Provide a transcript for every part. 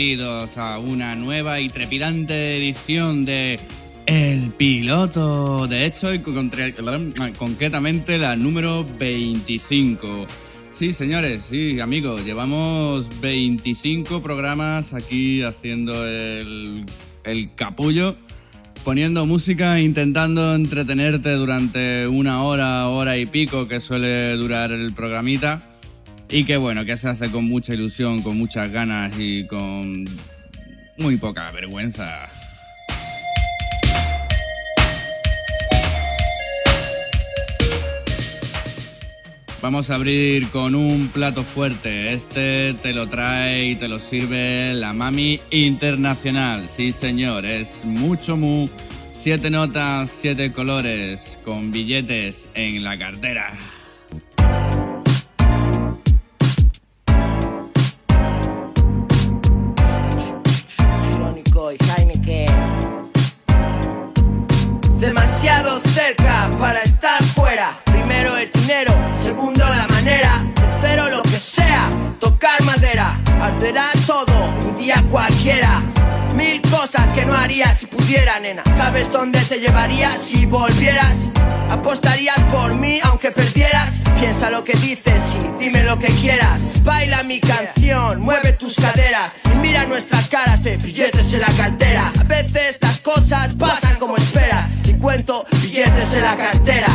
Bienvenidos a una nueva y trepidante edición de El Piloto. De hecho, y concretamente la número 25. Sí, señores, sí, amigos, llevamos 25 programas aquí haciendo el, el capullo, poniendo música, intentando entretenerte durante una hora, hora y pico que suele durar el programita. Y que bueno, que se hace con mucha ilusión, con muchas ganas y con muy poca vergüenza. Vamos a abrir con un plato fuerte. Este te lo trae y te lo sirve la Mami Internacional. Sí, señor, es mucho mu. Siete notas, siete colores, con billetes en la cartera. Para estar fuera. Primero el dinero, segundo la manera. Tercero lo que sea, tocar madera. Arderá todo, un día cualquiera. Cosas que no haría si pudiera, nena. ¿Sabes dónde te llevaría si volvieras? Apostarías por mí aunque perdieras. Piensa lo que dices y dime lo que quieras. Baila mi canción, mueve tus caderas y mira nuestras caras de billetes en la cartera. A veces estas cosas pasan como esperas. Y cuento billetes en la cartera.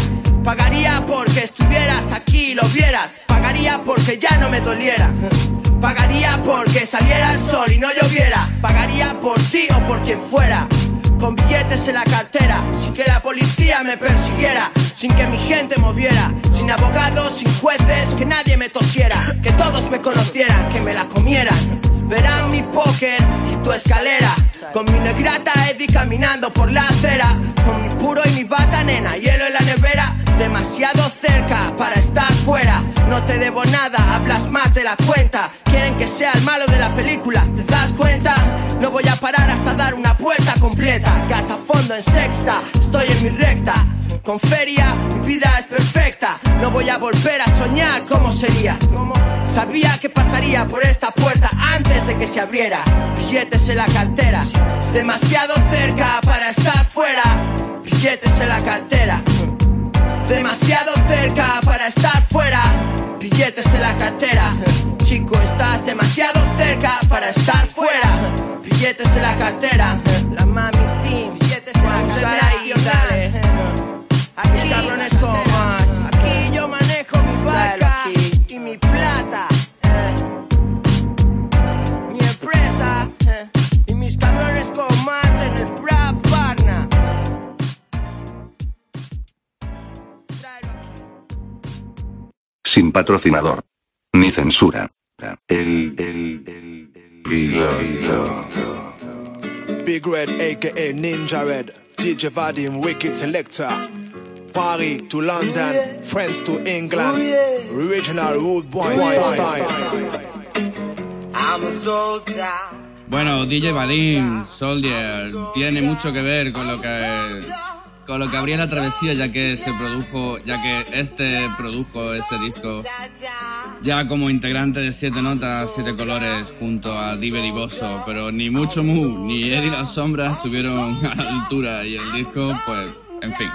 Pagaría porque estuvieras aquí y lo vieras. Pagaría porque ya no me doliera. Pagaría porque saliera el sol y no lloviera. Pagaría por ti o por quien fuera. Con billetes en la cartera, sin que la policía me persiguiera, sin que mi gente moviera, sin abogados, sin jueces, que nadie me tosiera, que todos me conocieran, que me la comieran. Verán mi póker y tu escalera, con mi negrata Eddie caminando por la acera, con mi puro y mi bata nena, hielo en la nevera, demasiado cerca para estar fuera. No te debo nada, hablas más de la cuenta. Quieren que sea el malo de la película, ¿te das cuenta? No voy a parar hasta dar una vuelta completa. Casa fondo en sexta, estoy en mi recta. Con feria, mi vida es perfecta. No voy a volver a soñar cómo sería. Sabía que pasaría por esta puerta antes de que se abriera. Billetes en la cartera, demasiado cerca para estar fuera. Billetes en la cartera. Demasiado cerca para estar fuera. Billetes en la cartera. Chico, estás demasiado cerca para estar fuera. Billetes en la cartera. La mami team. Billetes en la cartera. Ahí, dale. Aquí cabrones como sin patrocinador, ni censura. El, el, el, el piloto. Big Red, aka Ninja Red, DJ Vadim, Wicked Selector. Paris to London, friends to England, original rude boy style. I'm a soldier. Bueno, DJ Vadim, Soldier, tiene mucho que ver con lo que con lo que habría la travesía, ya que se produjo, ya que este produjo este disco ya como integrante de Siete Notas, Siete Colores junto a Diver y Bosso, pero ni mucho Mu ni Eddie Las Sombras estuvieron a la altura y el disco, pues, en fin,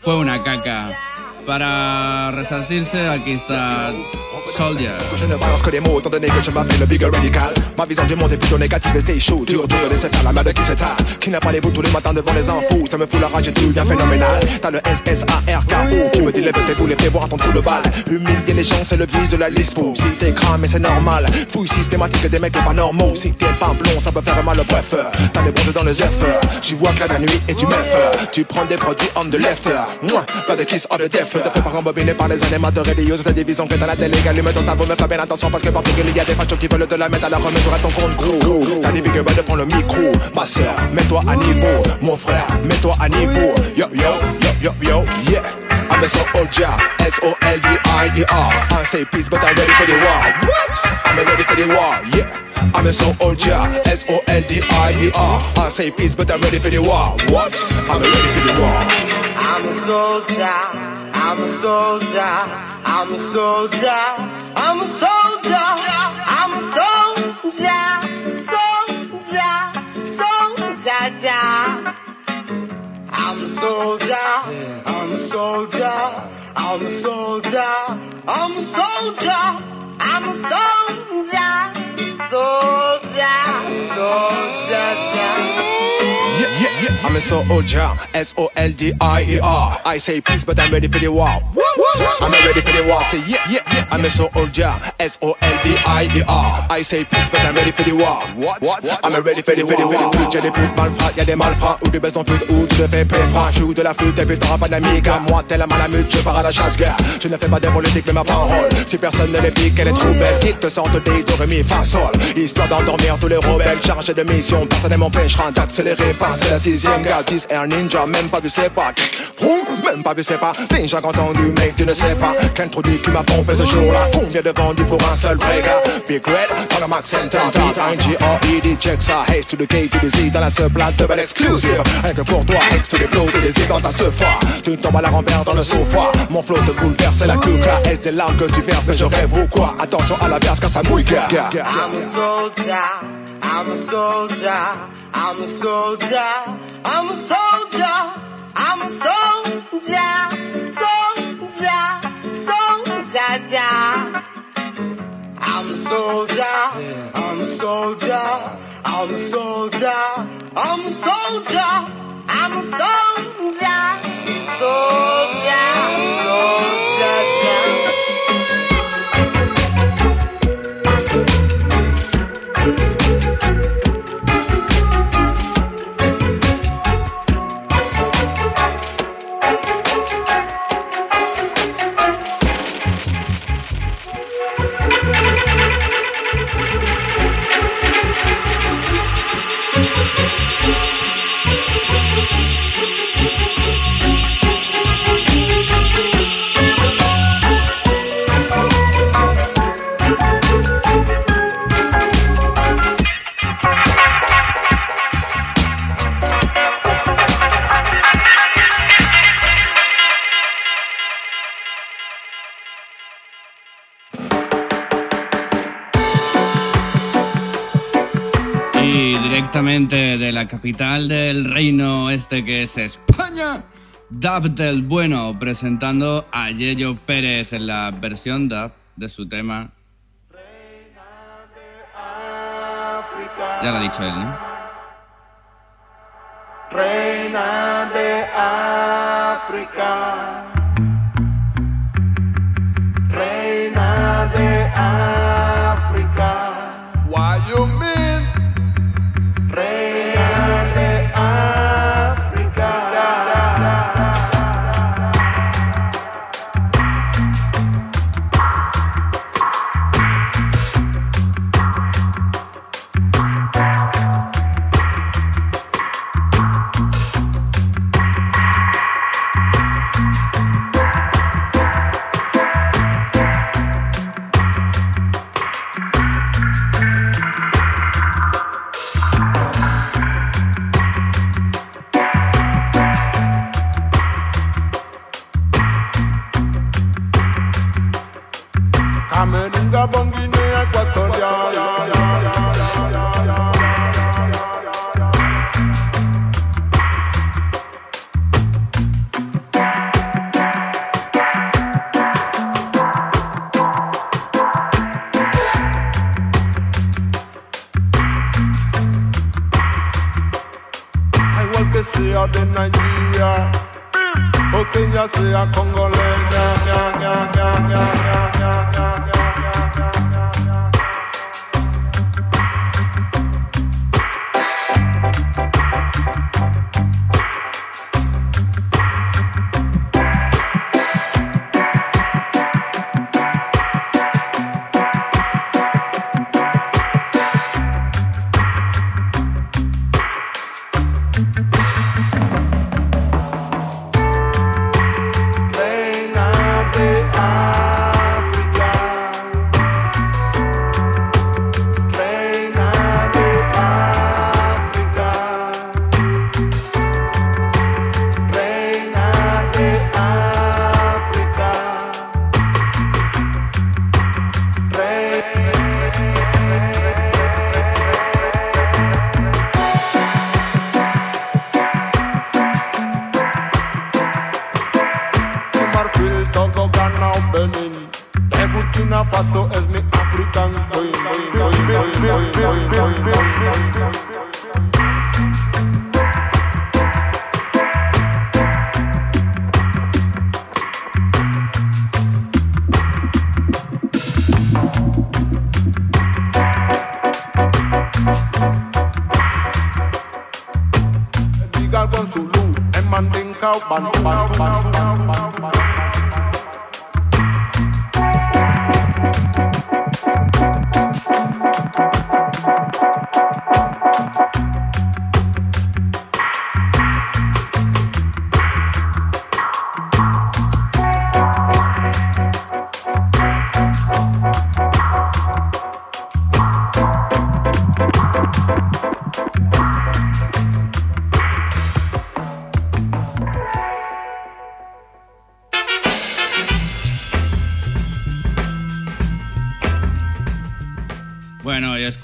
fue una caca. Para resarcirse, aquí está Soldier. Je ne balance que des mots, étant donné que je m'appelle le bigger radical. Ma vision du monde est plutôt négative et c'est chaud. Dur, dur laisser faire la merde qui s'étale. Qui n'a pas les bouts tous les matins devant les infos? Ça me fout la rage et tout bien phénoménal. T'as le SSARKO qui me dit lève tes boules et fais boire ton trou de balle. Humilier les gens, c'est le vice de la lispo. Si t'es cramé, c'est normal. Fouille systématique des mecs pas normaux. Si t'es pas blond, ça peut faire mal au bref. T'as des bronzes dans les œufs. J'y vois que la nuit et tu meuf. Tu prends des produits on the left. Mouah, pas de kiss on the death. Te fais pas rembobiner par les animateurs religieux. C'est division que dans la télé. Allume ton cerveau, mais fais bien attention parce que partout qu'il y a des fachos qui veulent te la mettre la remise. à ton compte gros. T'as des big de prendre le micro. Ma soeur, mets-toi à niveau. Mon frère, mets-toi à niveau. Yo, yo, yo, yo, yo, yeah. I'm a soldier, S-O-L-D-I-E-R. I say peace, but I'm ready for the war. What? I'm ready for the war, yeah. I'm a soldier, S-O-L-D-I-E-R. I say peace, but I'm ready for the war. What? I'm ready for the war. I'm a soldier, I'm a soldier, I'm a soldier, I'm a soldier, I'm a soldier, soldier, soldier. I'm a soldier, I'm a soldier, I'm a soldier, I'm a soldier, I'm a soldier, soldier, soldier. Yeah. I'm a soldier, S-O-L-D-I-E-R. I say peace, but I'm ready for the war. What? I'm ready for the war. Say yeah, yeah, yeah. I'm a soldier, S-O-L-D-I-E-R. I say peace, but I'm ready for the war. What? I'm ready for the war. J'ai des putes malfrats, y'a des malfrats ou des baisses en flûte ou tu le fais péfra. Joue de la flûte et puis t'auras pas d'amiga. Moi, tellement la mute, je pars à la chasse, gars. Je ne fais pas des politiques, mais ma parole. Si personne ne les pique, elle est trop belle. Ils te sentent des mi, fa, sol. Histoire d'endormir tous les rebelles. Chargés de mission, personne ne m'empêchera d'accélérer. Passer la sixième gars, 10 et un ninja. Même pas vu, c'est pas. Même pas vu, c'est pas. Ninja entendu, mec, tu ne sais pas. Qu'introduit qui m'a pompé ce jour-là? Combien de vendus pour un seul vrai gars? Big Red, dans le Max. P-I-N-G-R-E-D, check ça. Haze to the K to the dans la seule plate de belle exclusive. Rien que pour toi, X to the blow to the dans ta sefa. Tu tombes à la rambert dans le sofa. Mon flow te bouleverse, c'est la coupe là. Est des larmes que tu verses, mais je rêve ou quoi? Attention à la verse car ça mouille, gars. I'm a I'm a soldier, I'm a soldier, I'm a soldier, I'm a soldier, soldier, soldier. I'm a soldier, I'm a soldier, I'm a soldier, I'm a soldier, I'm a soldier, soldier. De la capital del reino este que es España, Dub del Bueno, presentando a Yello Pérez en la versión dub de su tema. Ya lo ha dicho él, ¿no? Reina de África.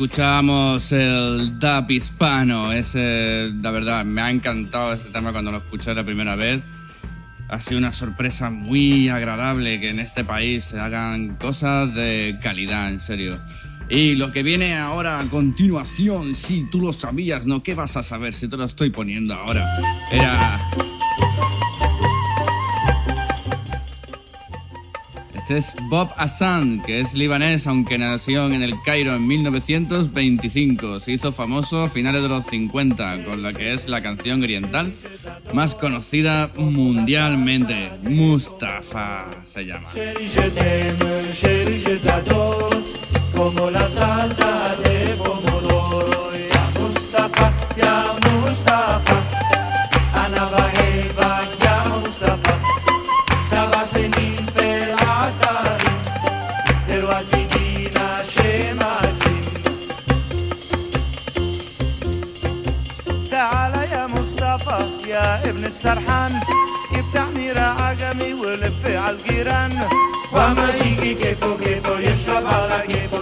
Escuchamos el dub hispano. Ese, la verdad, me ha encantado este tema cuando lo escuché la primera vez. Ha sido una sorpresa muy agradable que en este país se hagan cosas de calidad, en serio. Y lo que viene ahora a continuación, si tú lo sabías, ¿no? ¿Qué vas a saber si te lo estoy poniendo ahora? Era... Este es Bob Hassan, que es libanés, aunque nació en el Cairo en 1925. Se hizo famoso a finales de los 50 con la que es la canción oriental más conocida mundialmente. Mustafa se llama. سرحان يفتحني راعة عجمي ولف عالجيران وما يجي كيفو كيفو يشرب على كيفو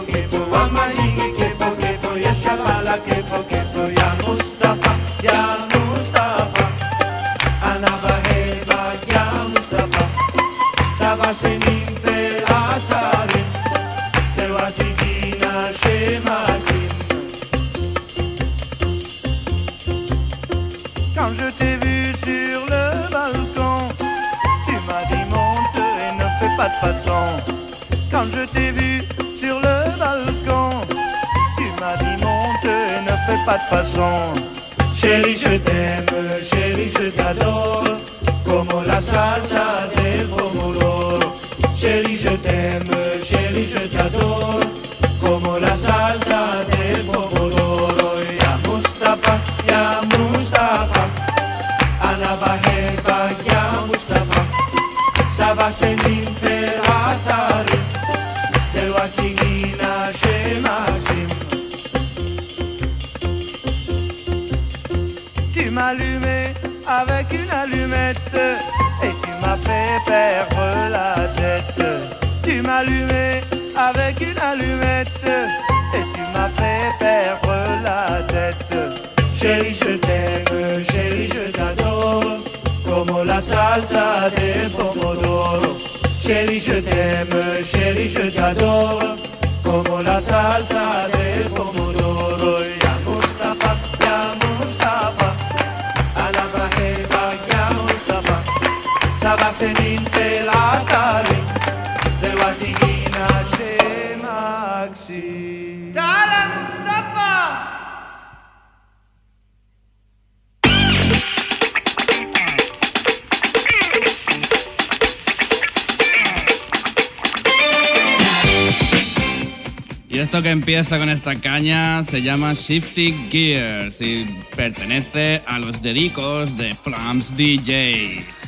Quand je t'ai vu sur le balcon, tu m'as dit monte ne fais pas de façon. Chérie, je t'aime, chérie, je t'adore, como la salsa del. Perdre la tête. Tu m'allumais avec une allumette et tu m'as fait perdre la tête. Chérie, je t'aime, chérie, je t'adore, como la salsa del pomodoro. Chérie, je t'aime, chérie, je t'adore, Esto que empieza con esta caña se llama Shifty Gears y pertenece a los dedicos de Plums DJs.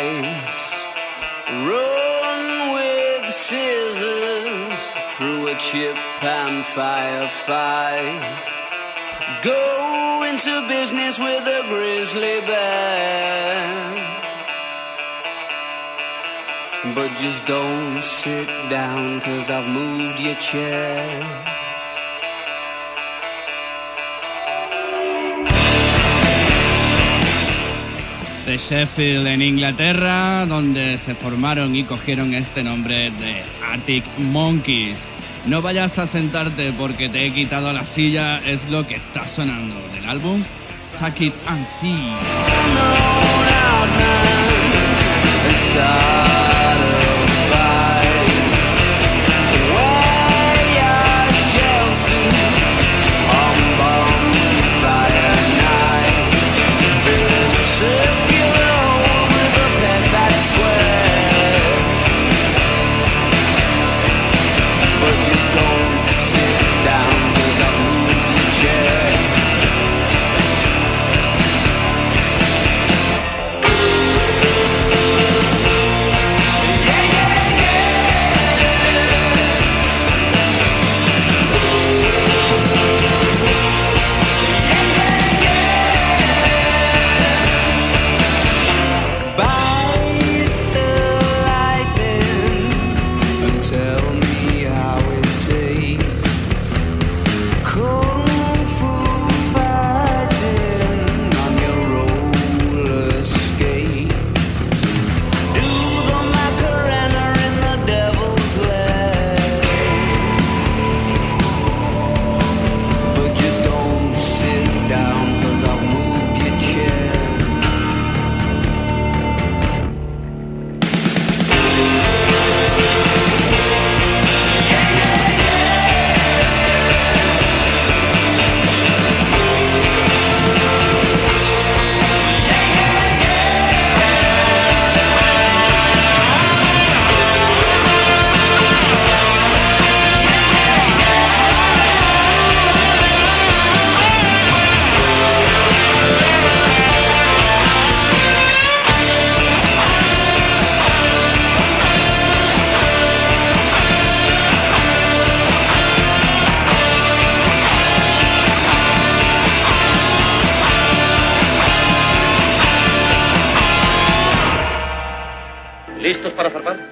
eyes. Run with scissors through a chip and firefight. Go into business with a grizzly bear. But just don't sit down, cause I've moved your chair. de Sheffield en Inglaterra, donde se formaron y cogieron este nombre de Arctic Monkeys. No vayas a sentarte porque te he quitado la silla, es lo que está sonando del álbum Suck It and See.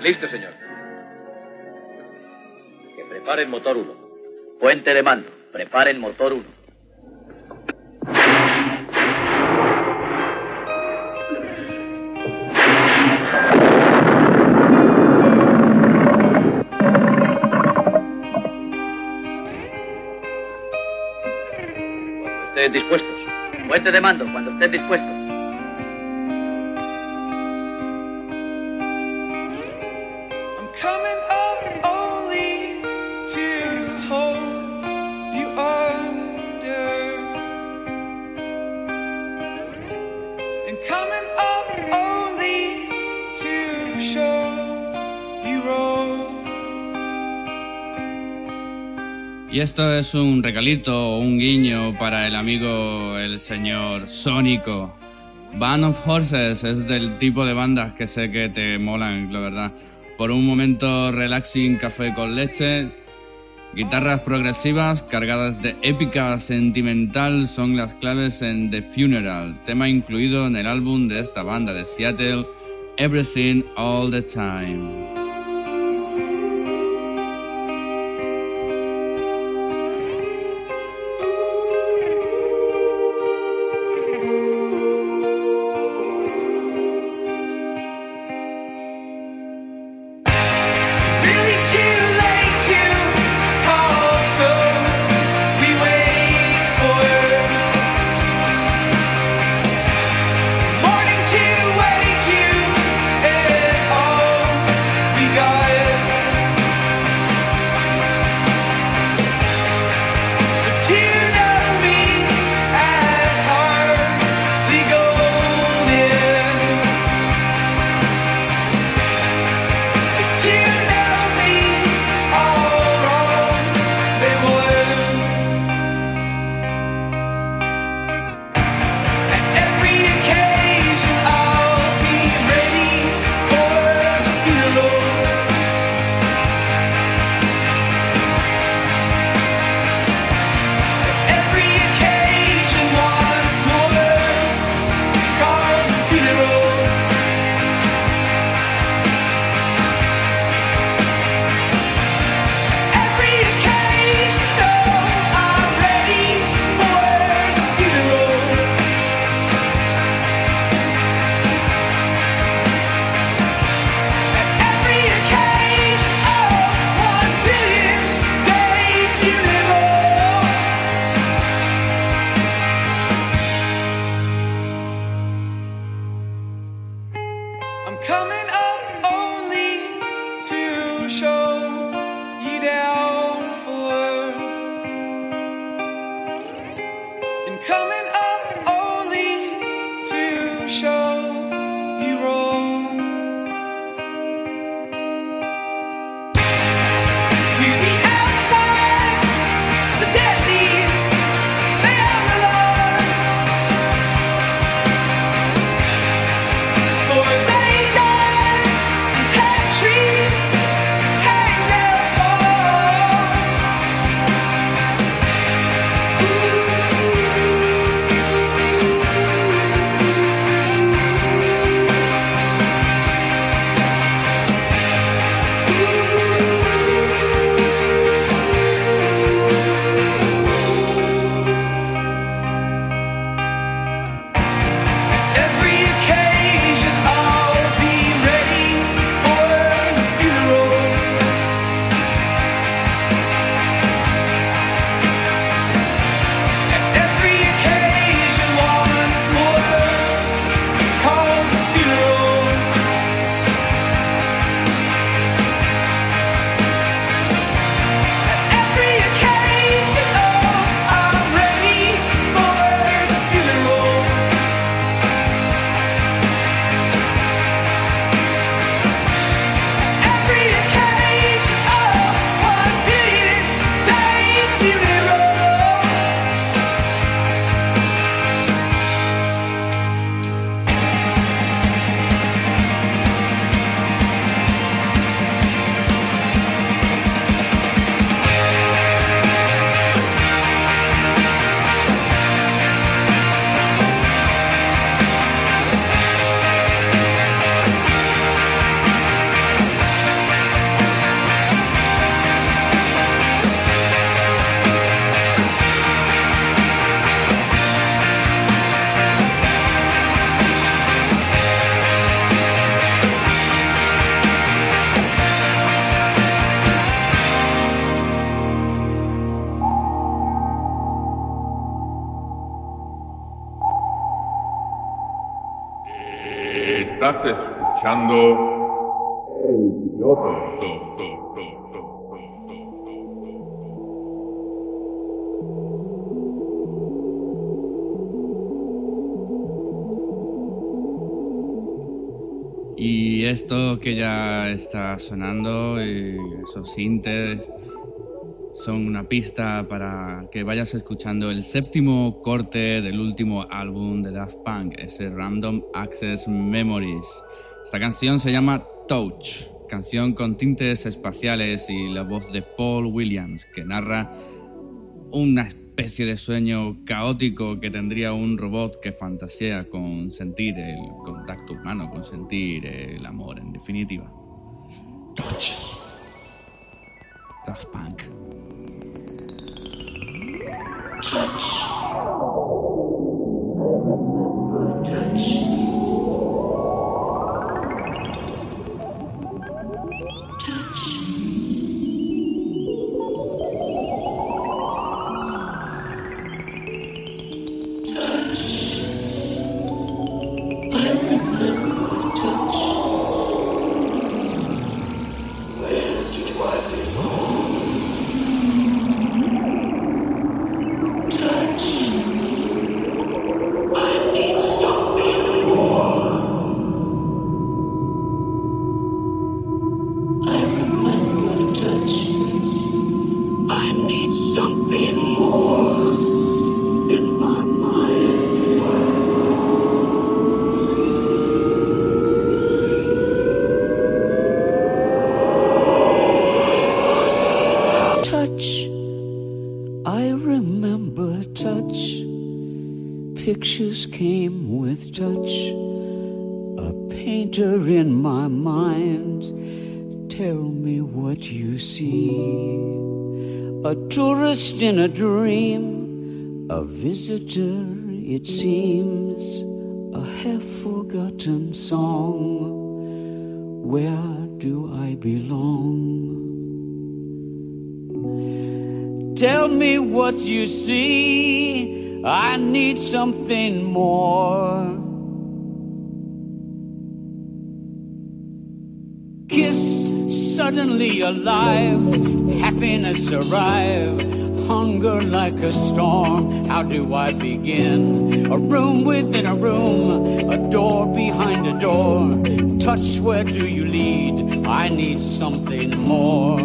Listo, señor. Que preparen motor 1. Puente de mando. Preparen motor 1. Estén dispuestos. Puente de mando, cuando estén dispuestos. Y esto es un regalito, un guiño para el amigo, el señor Sónico. Band of Horses es del tipo de bandas que sé que te molan, la verdad. Por un momento relaxing café con leche, guitarras progresivas cargadas de épica sentimental son las claves en The Funeral, tema incluido en el álbum de esta banda de Seattle, Everything All the Time. Que ya está sonando, y esos sintes, son una pista para que vayas escuchando el séptimo corte del último álbum de Daft Punk, ese Random Access Memories. Esta canción se llama Touch, canción con tintes espaciales y la voz de Paul Williams, que narra una especie de sueño caótico que tendría un robot que fantasea con sentir el contacto humano, con sentir el amor, definitiva. Touch. Daft Punk. Tourist in a dream. A visitor, it seems. A half forgotten song. Where do I belong? Tell me what you see. I need something more. Kiss suddenly alive. Happiness arrive. Like a storm. How do I begin? A room within a room. A door behind a door. Touch, where do you lead? I need something more.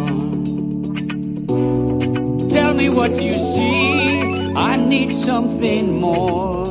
Tell me what you see. I need something more.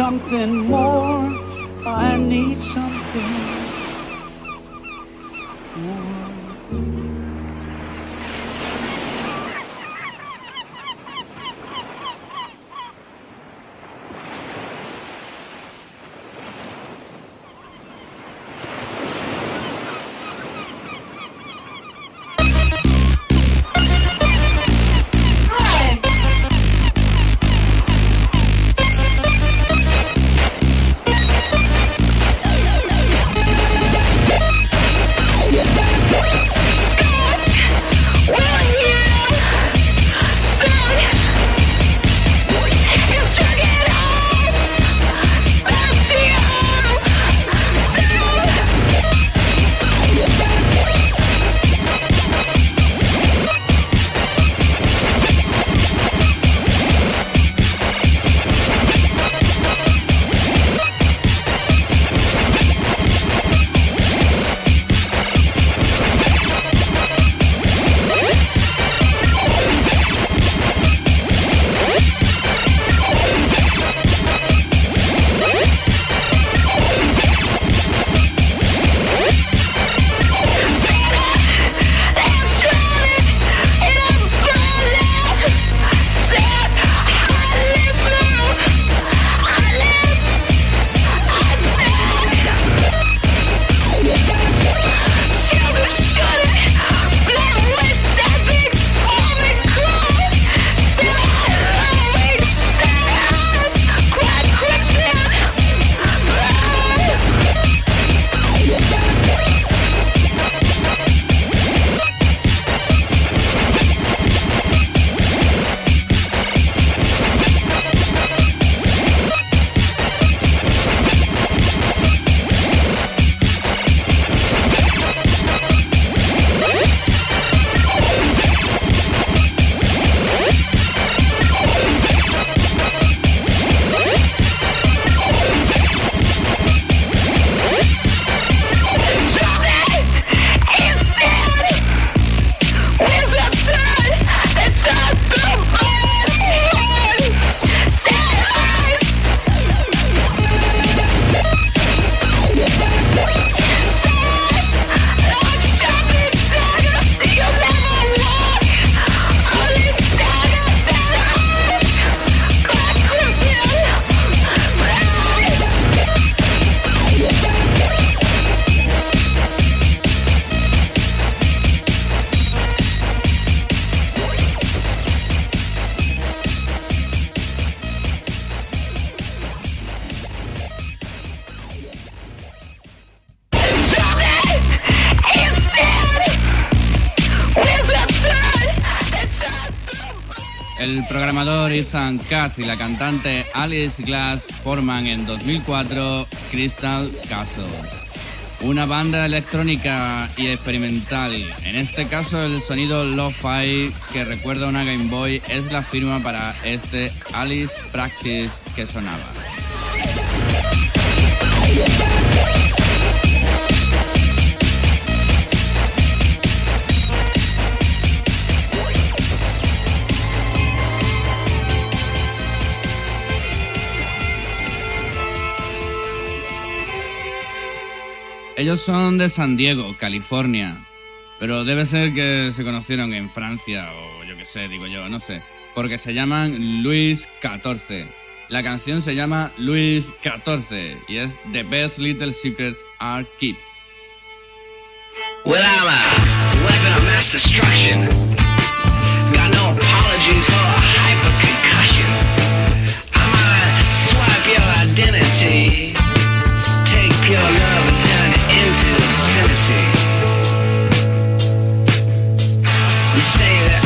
Something more. Katz y la cantante Alice Glass forman en 2004 Crystal Castle, una banda electrónica y experimental. En este caso, el sonido lo-fi que recuerda a una Game Boy es la firma para este Alice Practice que sonaba. Ellos son de San Diego, California. Pero debe ser que se conocieron en Francia o yo qué sé, digo yo, no sé. Porque se llaman Luis XIV. La canción se llama Luis XIV y es The Best Little Secrets Are Keep. Well, I'm a weapon of mass destruction. Got no apologies for a hyper concussion. Swipe your identity. You say that.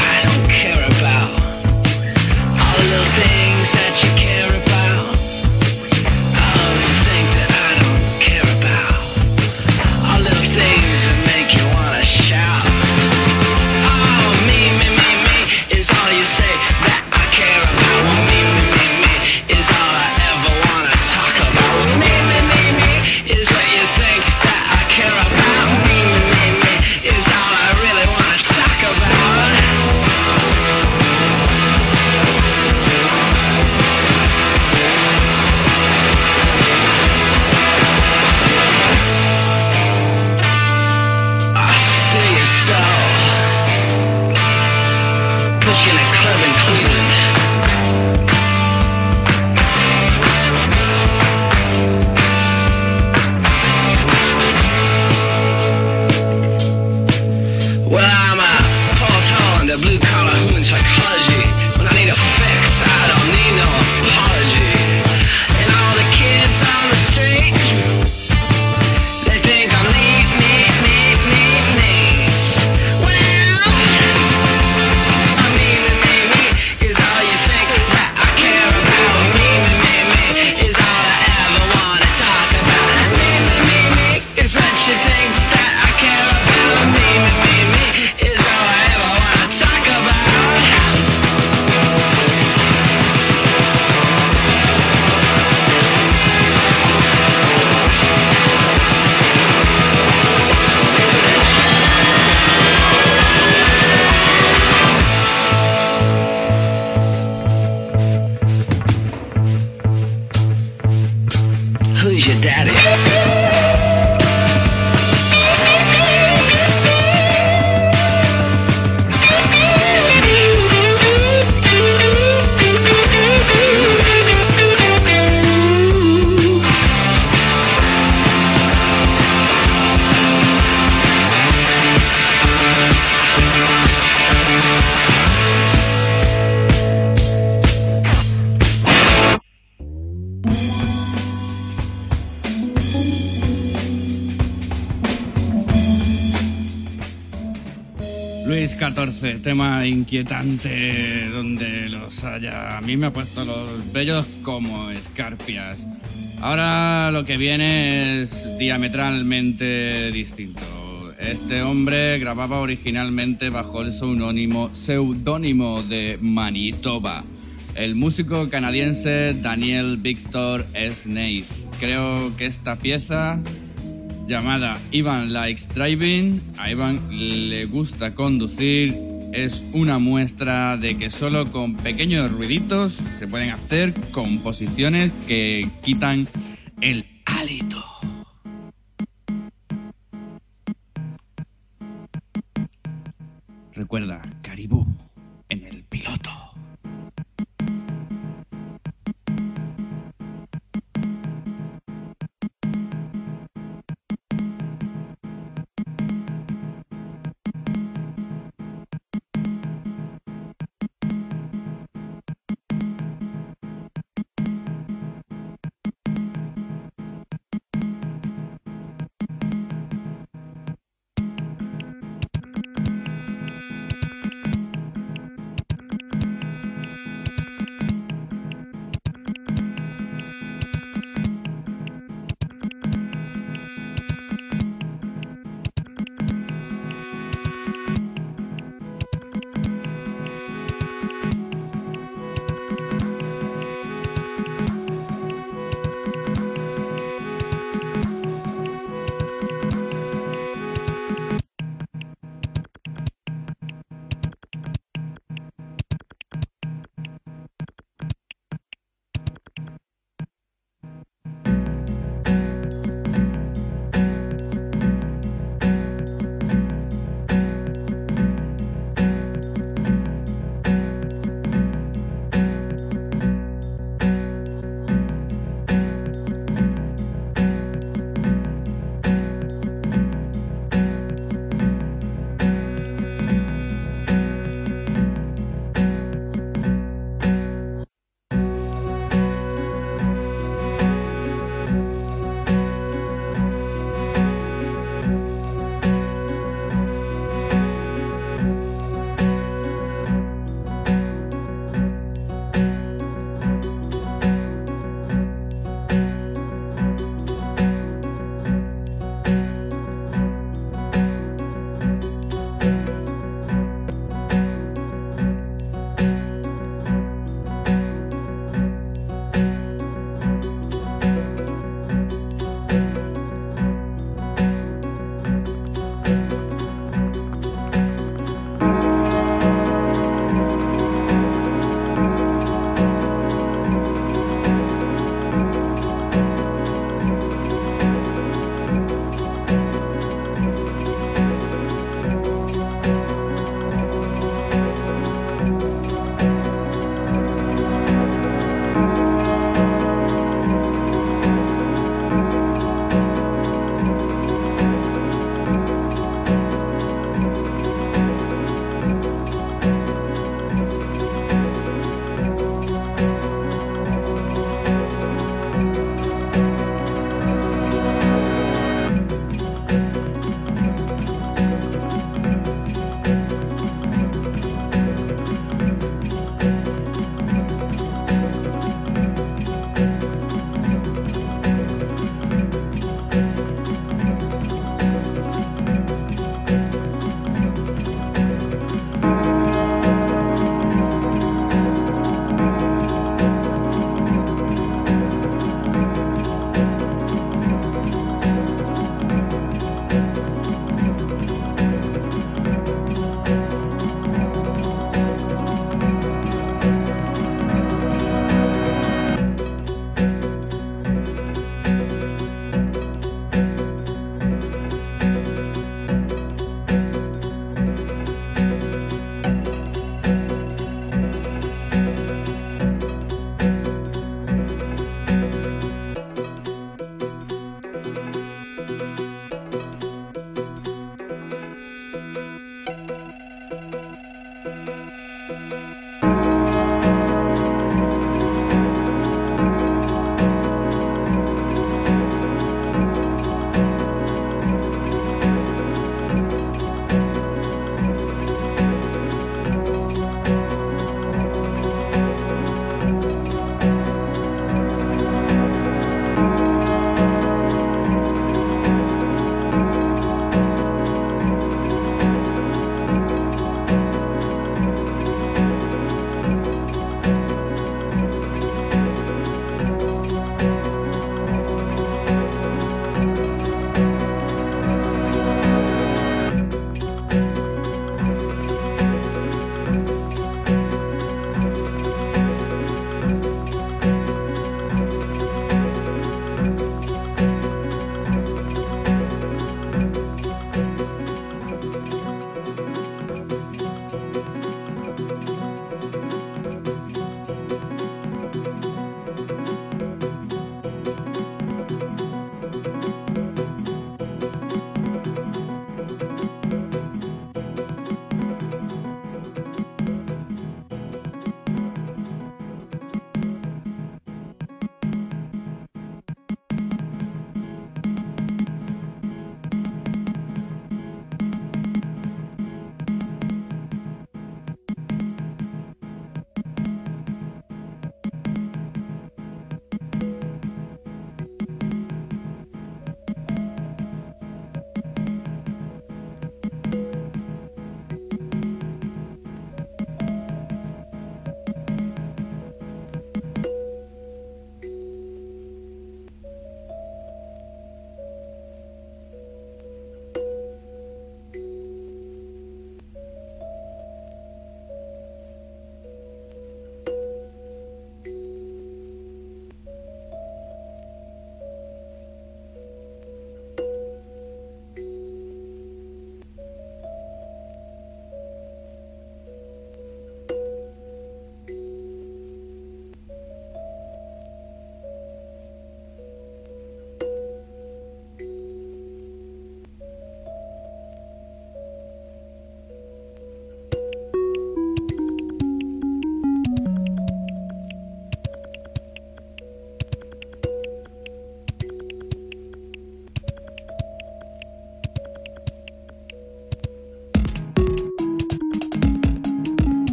Inquietante donde los haya. A mí me ha puesto los bellos como escarpias. Ahora lo que viene es diametralmente distinto. Este hombre grababa originalmente bajo el seudónimo, seudónimo de Manitoba. El músico canadiense Daniel Victor Snaith. Creo que esta pieza llamada Ivan Likes Driving, a Ivan le gusta conducir, es una muestra de que solo con pequeños ruiditos se pueden hacer composiciones que quitan el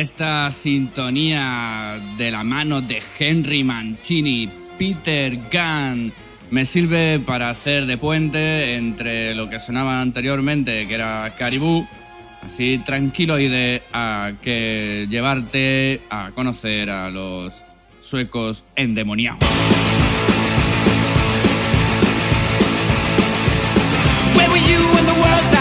esta sintonía de la mano de Henry Mancini, Peter Gunn, me sirve para hacer de puente entre lo que sonaba anteriormente, que era Caribú, así tranquilo y de a que llevarte a conocer a los suecos endemoniados. Where?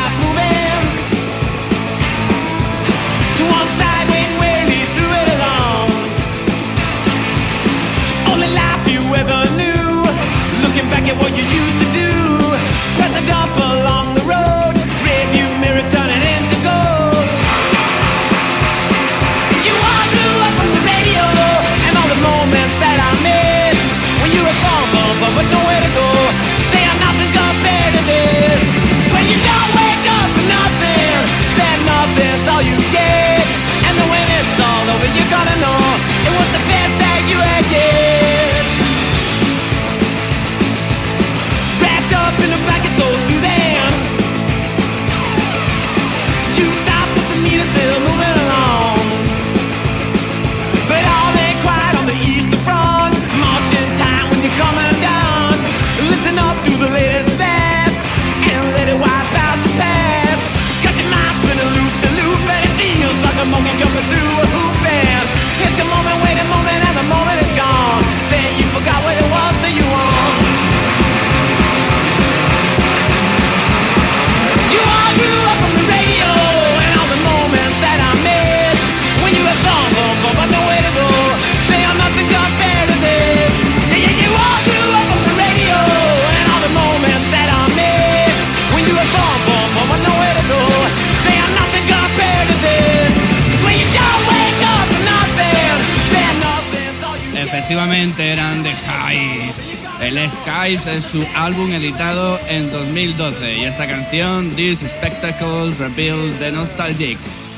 Skies es su álbum editado en 2012 y esta canción, This Spectacles Reveal the Nostalgics.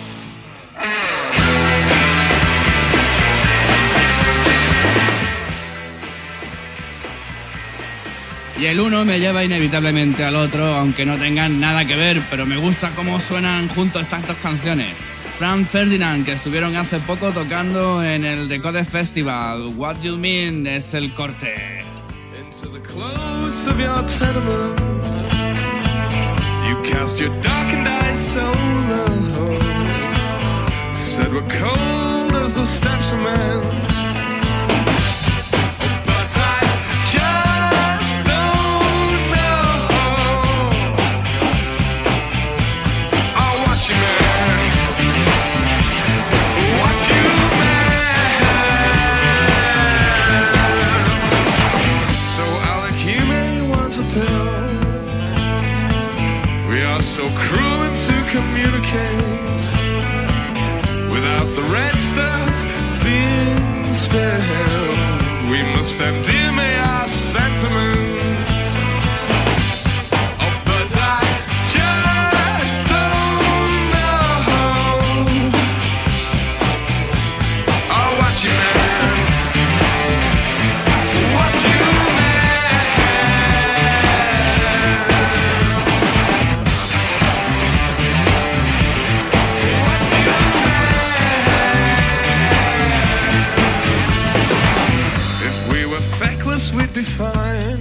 Y el uno me lleva inevitablemente al otro, aunque no tengan nada que ver, pero me gusta cómo suenan juntos estas dos canciones. Franz Ferdinand, que estuvieron hace poco tocando en el Decode Festival. What You Mean es el corte. To the close of your tenement, you cast your darkened eyes so low. Said we're cold as the steps of man. the red stuff being spilled. fine.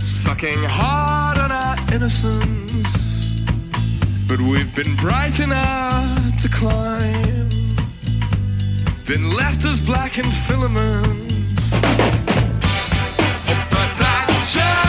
Sucking hard on our innocence, but we've been bright in our decline. Been left as blackened filaments, but I just.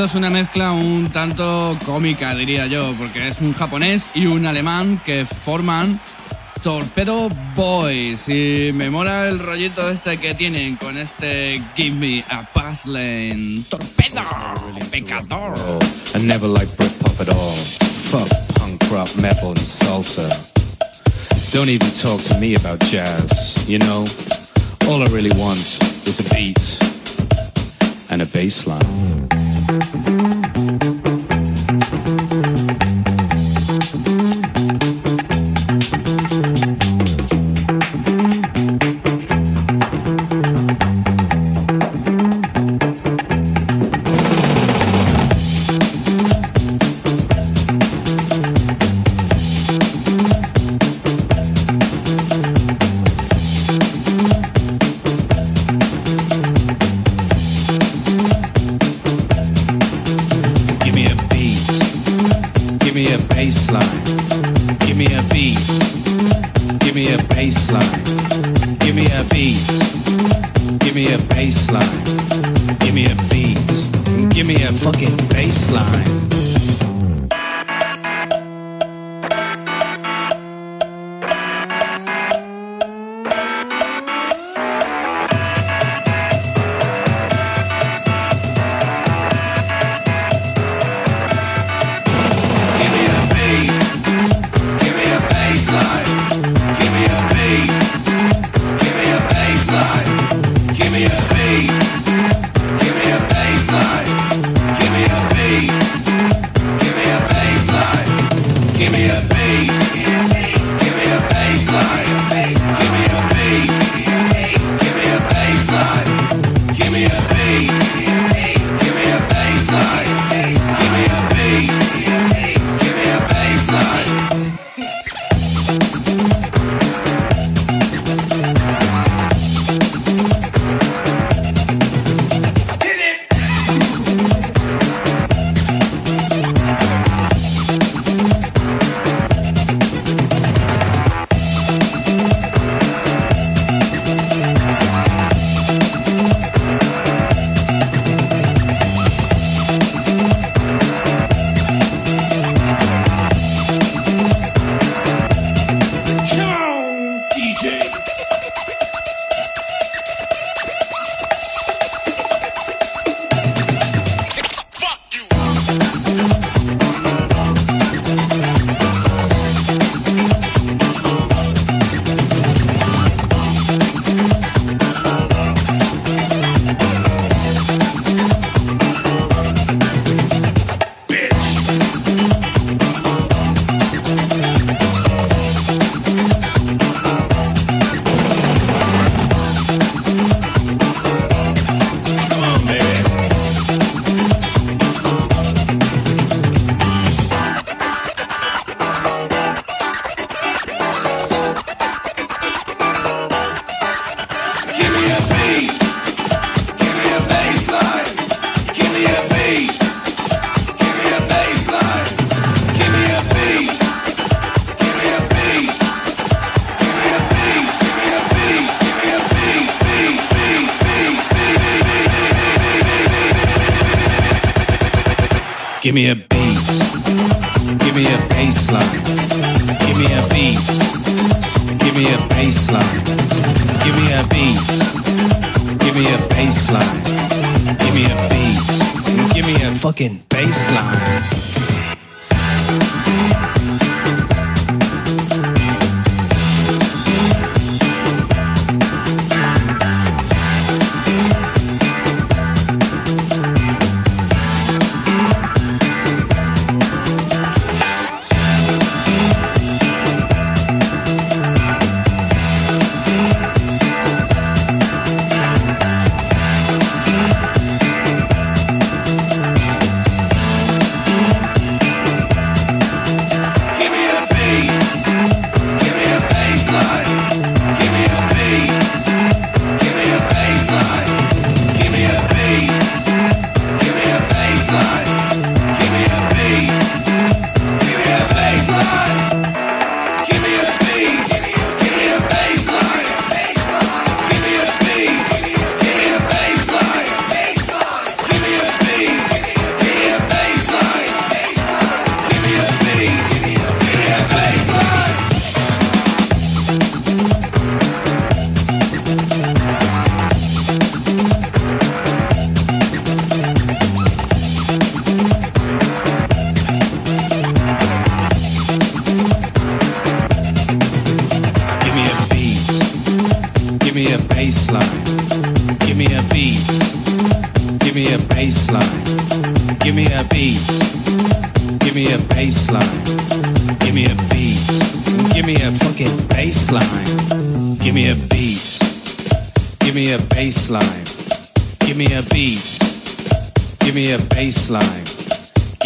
Esto es una mezcla un tanto cómica, diría yo, porque es un japonés y un alemán que forman Torpedo Boys. Y me mola el rollito este que tienen con este Give Me a Lane. Torpedo, pecador. I never liked Britpop at all. Fuck punk rock, metal, and salsa. Don't even talk to me about jazz, you know? All I really want is a beat and a bass line. Give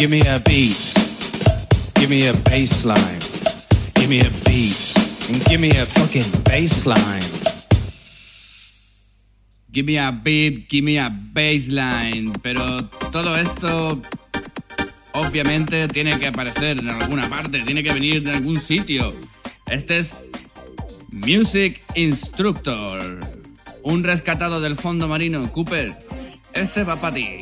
Give me a beat. Give me a bass line. Give me a beat. And give me a fucking bass line. Give me a beat, give me a baseline. Pero todo esto, obviamente, tiene que aparecer en alguna parte, tiene que venir de algún sitio. Este es Music Instructor. Un rescatado del fondo marino. Cooper, este va para ti.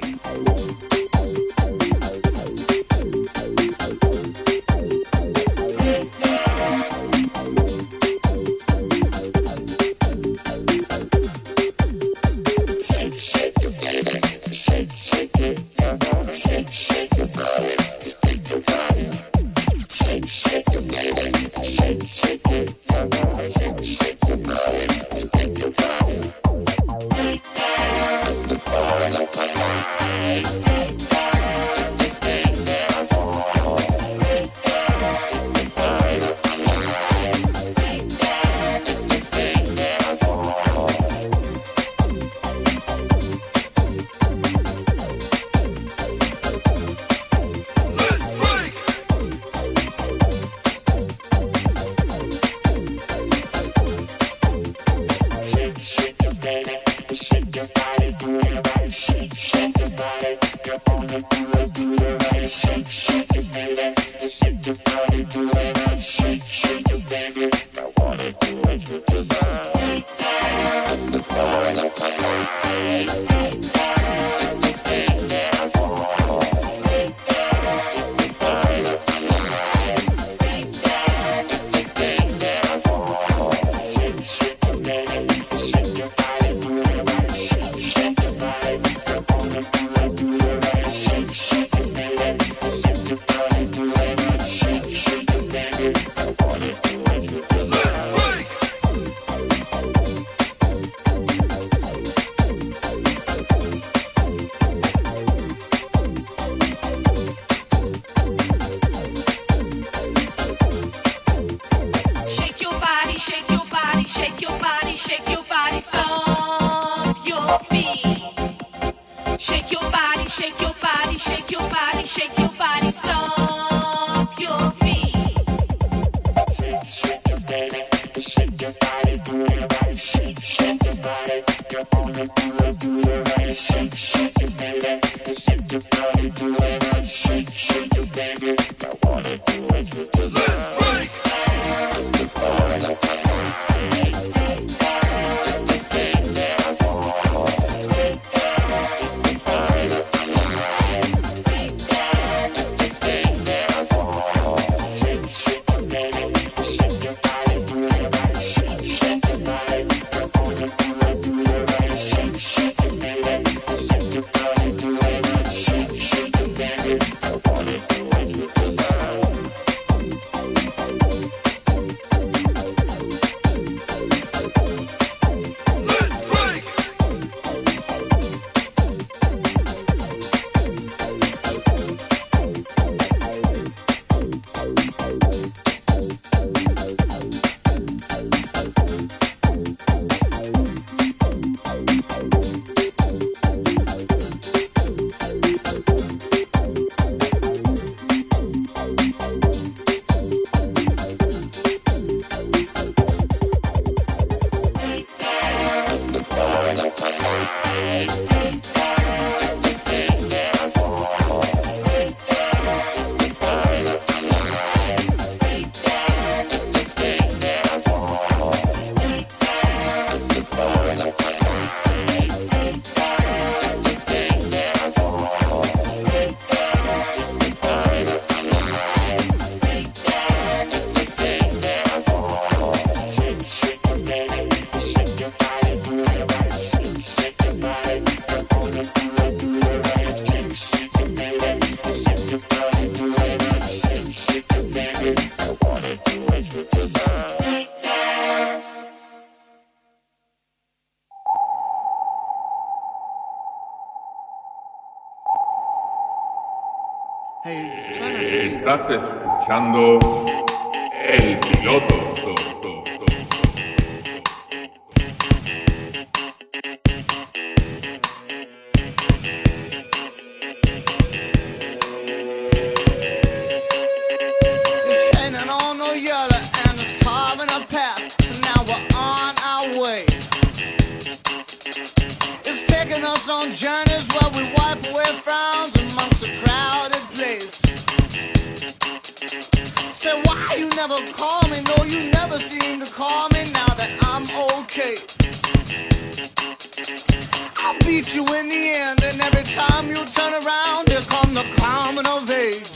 Buscando never call me? No, you never seem to call me now that I'm okay. I'll beat you in the end, and every time you turn around, here come the coming of age.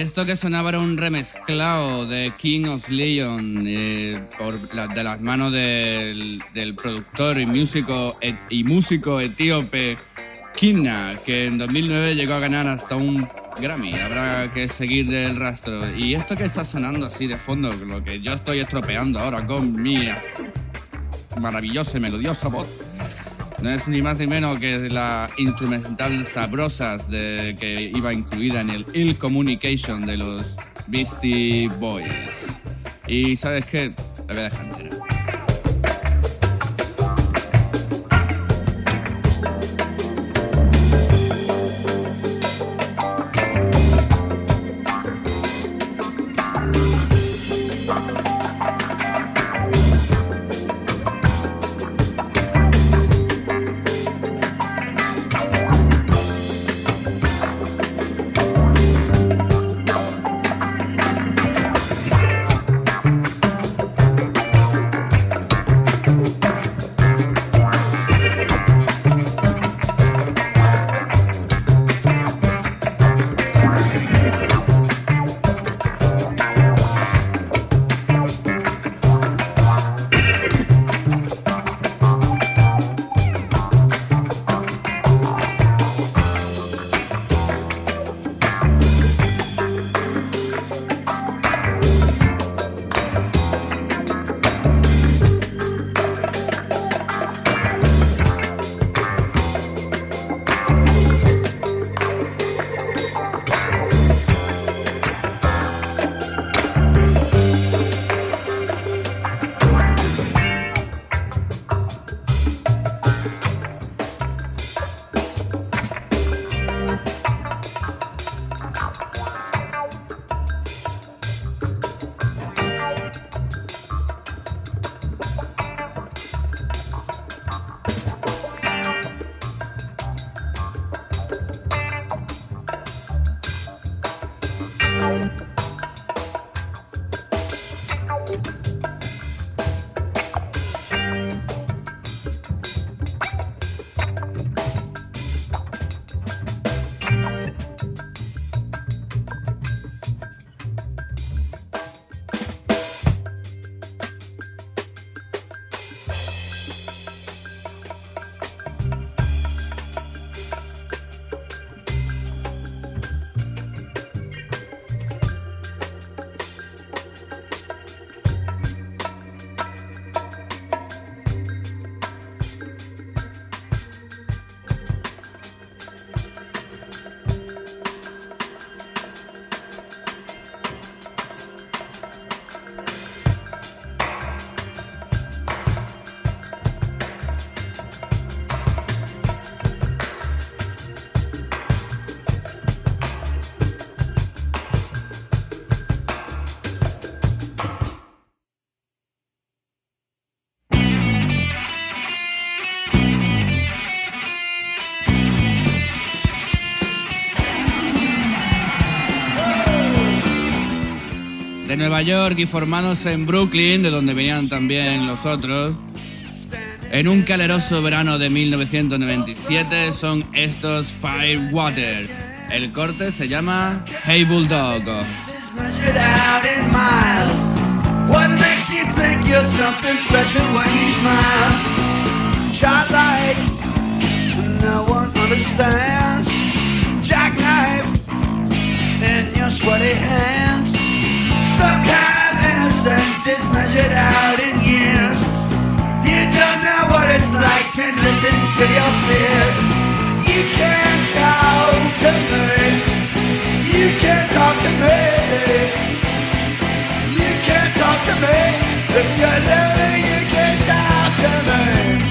Esto que sonaba era un remezclado de King of Leon eh, por de las manos del, del productor y músico, y músico etíope Kinna, que en 2009 llegó a ganar hasta un Grammy. Habrá que seguir el rastro. Y esto que está sonando así de fondo, lo que yo estoy estropeando ahora con mi maravillosa y melodiosa voz, no es ni más ni menos que la instrumental Sabrosas de, que iba incluida en el Ill Communication de los Beastie Boys. Y ¿sabes qué? La voy a dejar. Nueva York y formados en Brooklyn, de donde venían también los otros. En un caleroso verano de 1997 son estos Firewater. El corte se llama Hey Bulldog. What makes you think you're something special when you smile? Childlike, no one understands. Jackknife in your sweaty hands. Some kind of innocence is measured out in years. You don't know what it's like to listen to your fears. You can't talk to me. You can't talk to me. You can't talk to me. If you're lonely, you can't talk to me.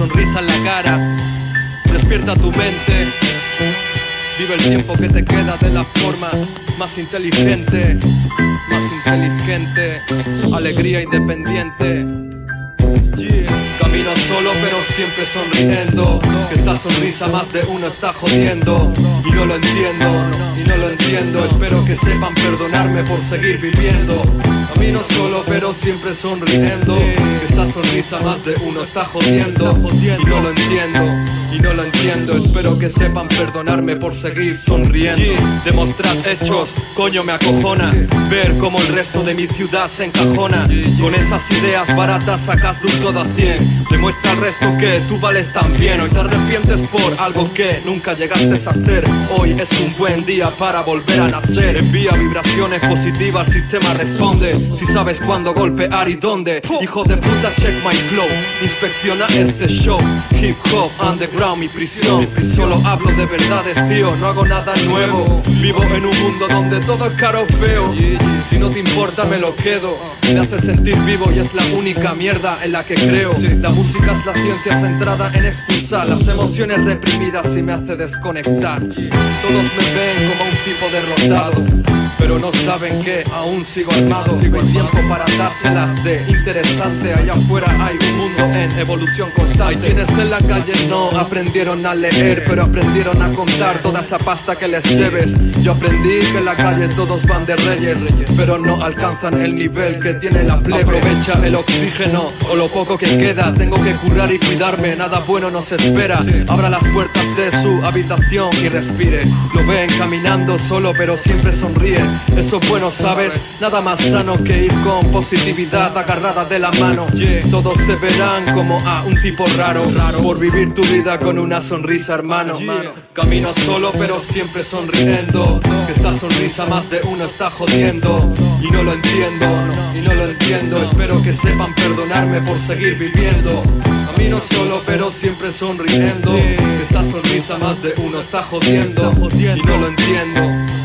Sonrisa en la cara, despierta tu mente. Vive el tiempo que te queda de la forma más inteligente, más inteligente, alegría independiente. Yeah. Camino solo pero siempre sonriendo Que esta sonrisa más de uno está jodiendo Y no lo entiendo, y no lo entiendo Espero que sepan perdonarme por seguir viviendo Camino solo pero siempre sonriendo. Esta sonrisa más de uno está jodiendo. Y no lo entiendo, y no lo entiendo. Espero que sepan perdonarme por seguir sonriendo. Demostrar hechos, coño me acojona. Ver cómo el resto de mi ciudad se encajona. Con esas ideas baratas sacas de un todo a cien. Demuestra al resto que tú vales también. Hoy te arrepientes por algo que nunca llegaste a hacer. Hoy es un buen día para volver a nacer. Envía vibraciones positivas, el sistema responde Si sabes cuándo golpear y dónde Hijo de puta, check my flow. Inspecciona este show. Hip hop, underground, mi prisión. Solo hablo de verdades, tío, no hago nada nuevo. Vivo en un mundo donde todo es caro feo Si no te importa me lo quedo. Me hace sentir vivo y es la única mierda en la que creo. La música es la ciencia centrada en expulsar. Las emociones reprimidas y me hace desconectar. Todos me ven como un tipo derrotado pero no saben que aún sigo armado. Sigo el tiempo para dárselas de interesante. Allá afuera hay un mundo en evolución constante. Hay quienes en la calle no aprendieron a leer Pero aprendieron a contar toda esa pasta que les debes. Yo aprendí que en la calle todos van de reyes Pero no alcanzan el nivel que tiene la plebe. Aprovecha el oxígeno o lo poco que queda. Tengo que curar y cuidarme, nada bueno nos espera. Abra las puertas de su habitación y respire. Lo ven caminando solo pero siempre sonríe eso es bueno, ¿sabes? Nada más sano que ir con positividad agarrada de la mano. Todos te verán como a un tipo raro. Por vivir tu vida con una sonrisa, hermano. Camino solo pero siempre sonriendo. Esta sonrisa más de uno está jodiendo. Y no lo entiendo, y no lo entiendo. Espero que sepan perdonarme por seguir viviendo. Camino solo pero siempre sonriendo. Esta sonrisa más de uno está jodiendo. Y no lo entiendo,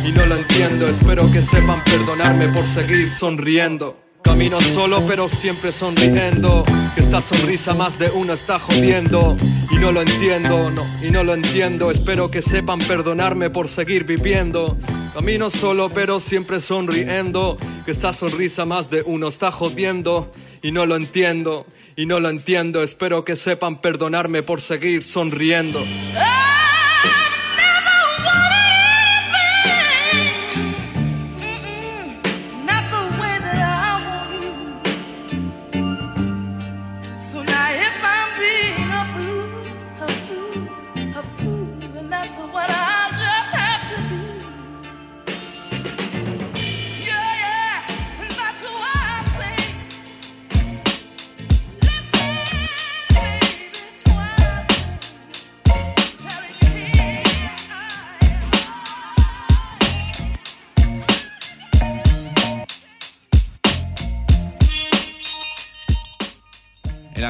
y no lo entiendo Espero que sepan perdonarme por seguir sonriendo. Camino solo pero siempre sonriendo. Que esta sonrisa más de uno está jodiendo. Y no lo entiendo, no, y no lo entiendo. Espero que sepan perdonarme por seguir viviendo. Camino solo pero siempre sonriendo. Que esta sonrisa más de uno está jodiendo. Y no lo entiendo, y no lo entiendo. Espero que sepan perdonarme por seguir sonriendo. Not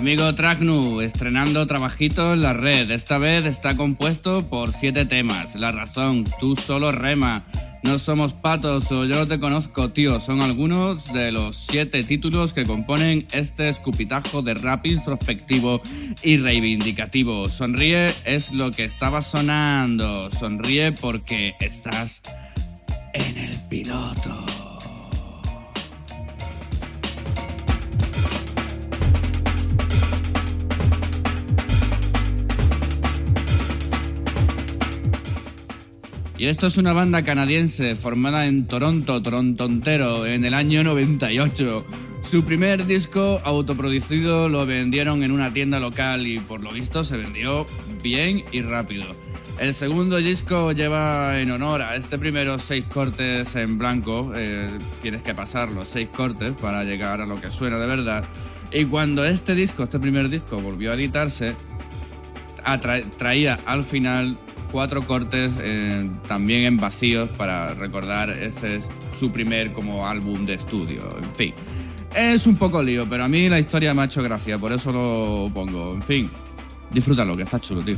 amigo Tragnu estrenando trabajito en la red. Esta vez está compuesto por siete temas. La razón, tú solo rema. No somos patos o yo no te conozco, tío. Son algunos de los siete títulos que componen este escupitajo de rap introspectivo y reivindicativo. Sonríe es lo que estaba sonando. Sonríe porque estás en el piloto. Y esto es una banda canadiense formada en Toronto, Torontontero, en el año 98. Su primer disco autoproducido lo vendieron en una tienda local y por lo visto se vendió bien y rápido. El segundo disco lleva en honor a este primero seis cortes en blanco. eh, tienes que pasar los seis cortes para llegar a lo que suena de verdad. Y cuando este disco, este primer disco, volvió a editarse, traía al final cuatro cortes eh, también en vacíos para recordar ese es su primer como álbum de estudio. En fin, es un poco lío, pero a mí la historia me ha hecho gracia, por eso lo pongo. En fin, disfrútalo, que está chulo, tío.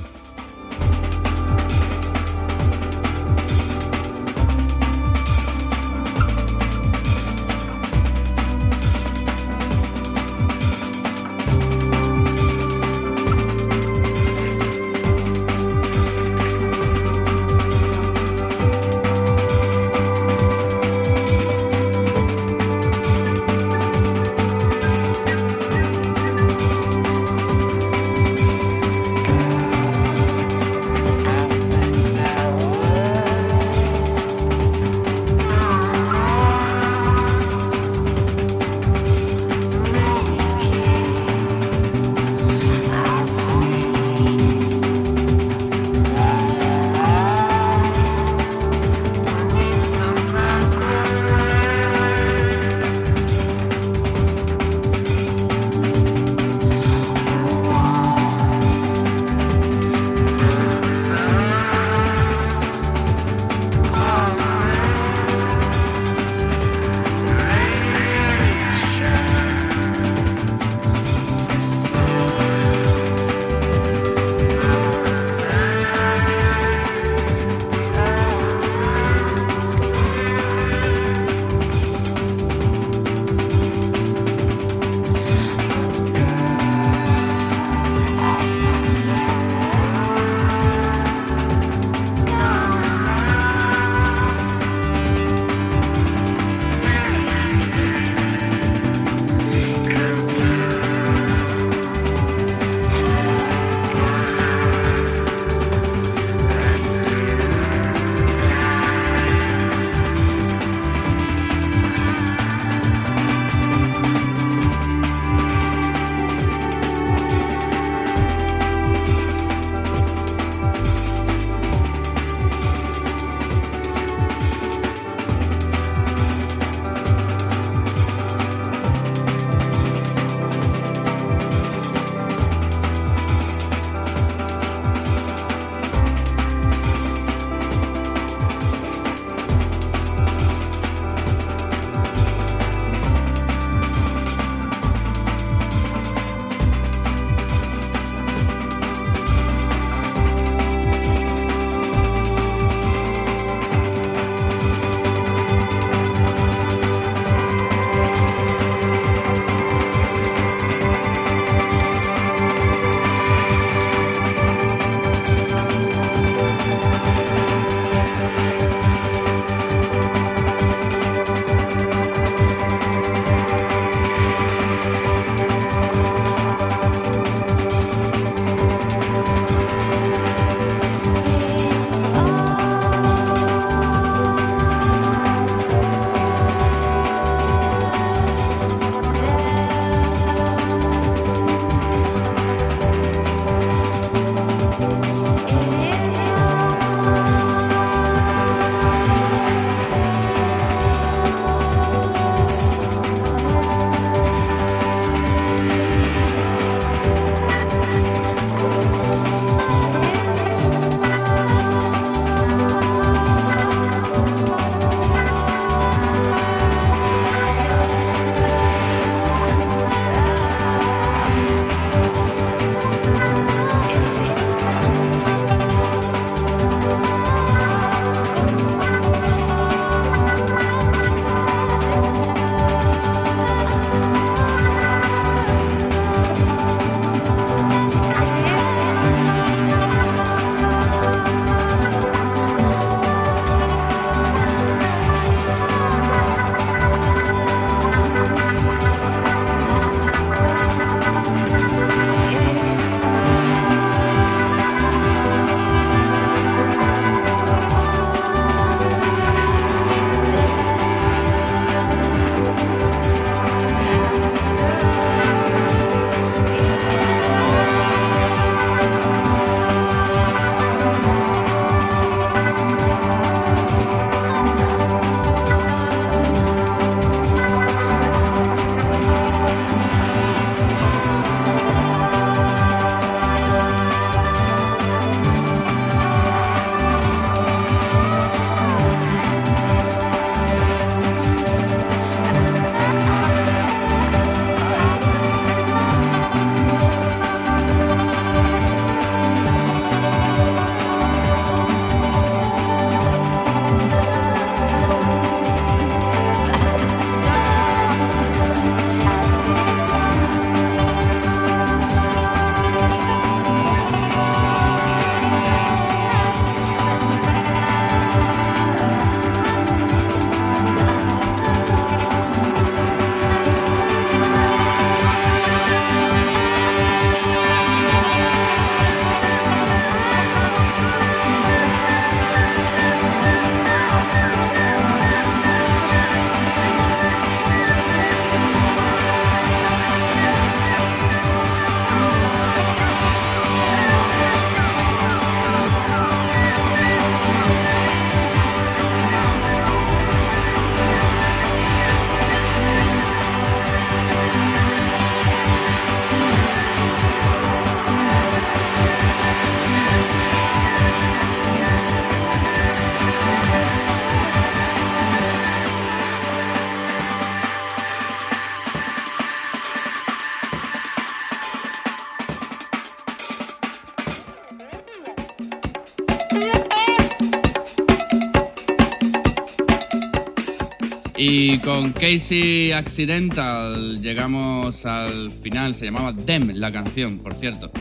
Y con Casey Accidental llegamos al final, se llamaba Dem la canción, por cierto.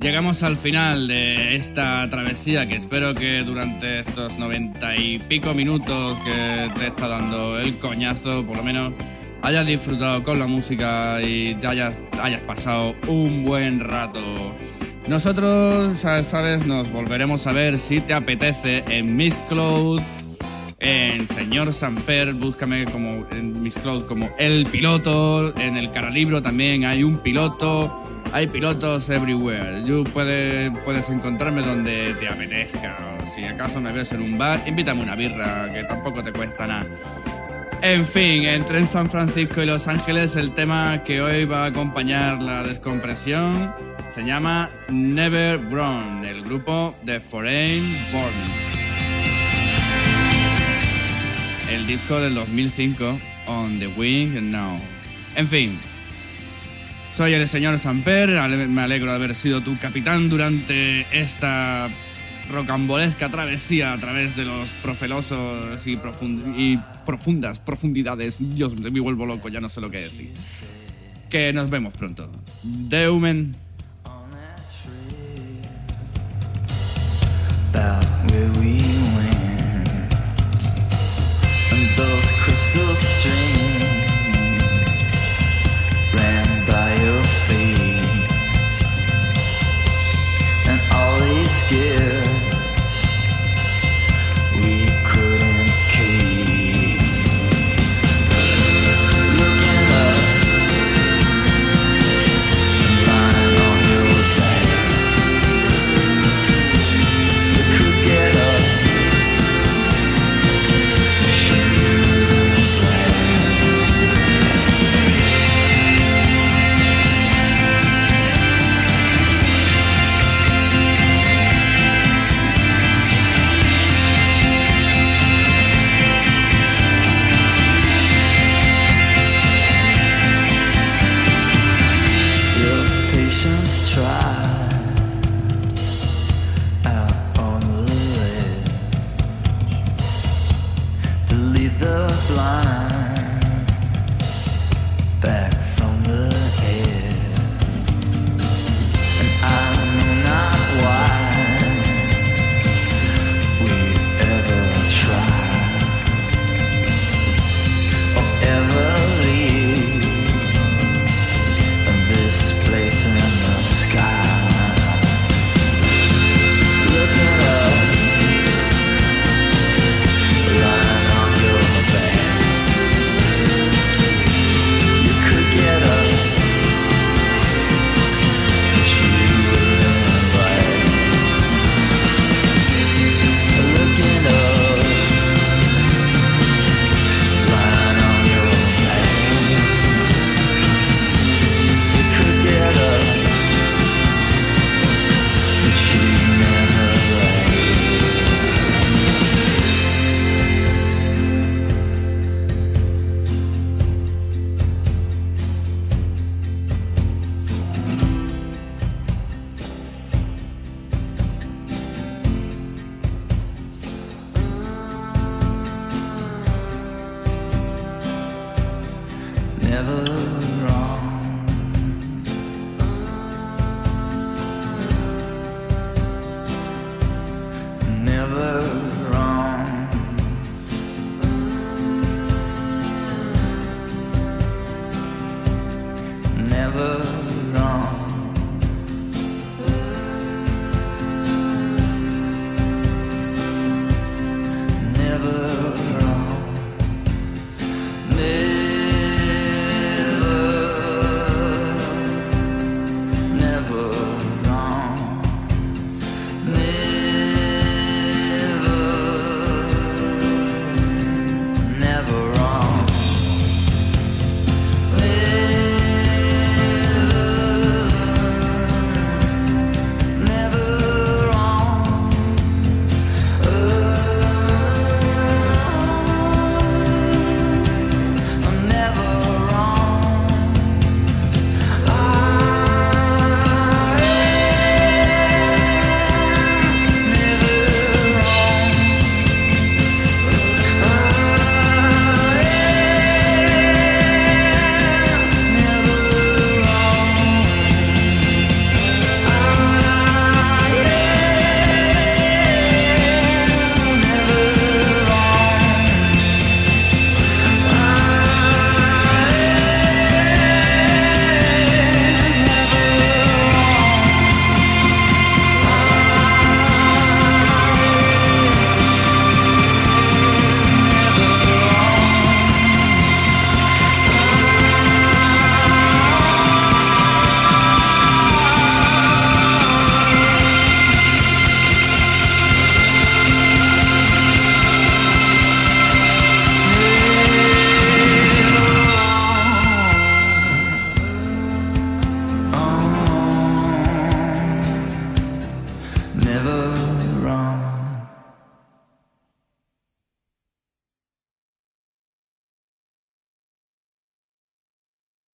Llegamos al final de esta travesía que espero que durante estos noventa y pico minutos que te está dando el coñazo, por lo menos hayas disfrutado con la música y te hayas, hayas pasado un buen rato. Nosotros, sa- sabes, nos volveremos a ver si te apetece en Miss Cloud, en Señor Samper, búscame como en Miss Cloud como el piloto, en el Caralibro también hay un piloto, hay pilotos everywhere. You puedes, puedes encontrarme donde te apetezca. Si acaso me ves en un bar, invítame una birra, que tampoco te cuesta nada. En fin, entre en San Francisco y Los Ángeles, el tema que hoy va a acompañar la descompresión se llama Never Brown, del grupo The Foreign Born. El disco del 2005, On the Wing Now. En fin, soy el señor Samper, me alegro de haber sido tu capitán durante esta rocambolesca travesía a través de los profelosos y, profund- y profundas profundidades. Dios, me vuelvo loco, ya no sé lo que decir. Que nos vemos pronto. Deumen. about those crystal streams ran by your feet. And all these gifts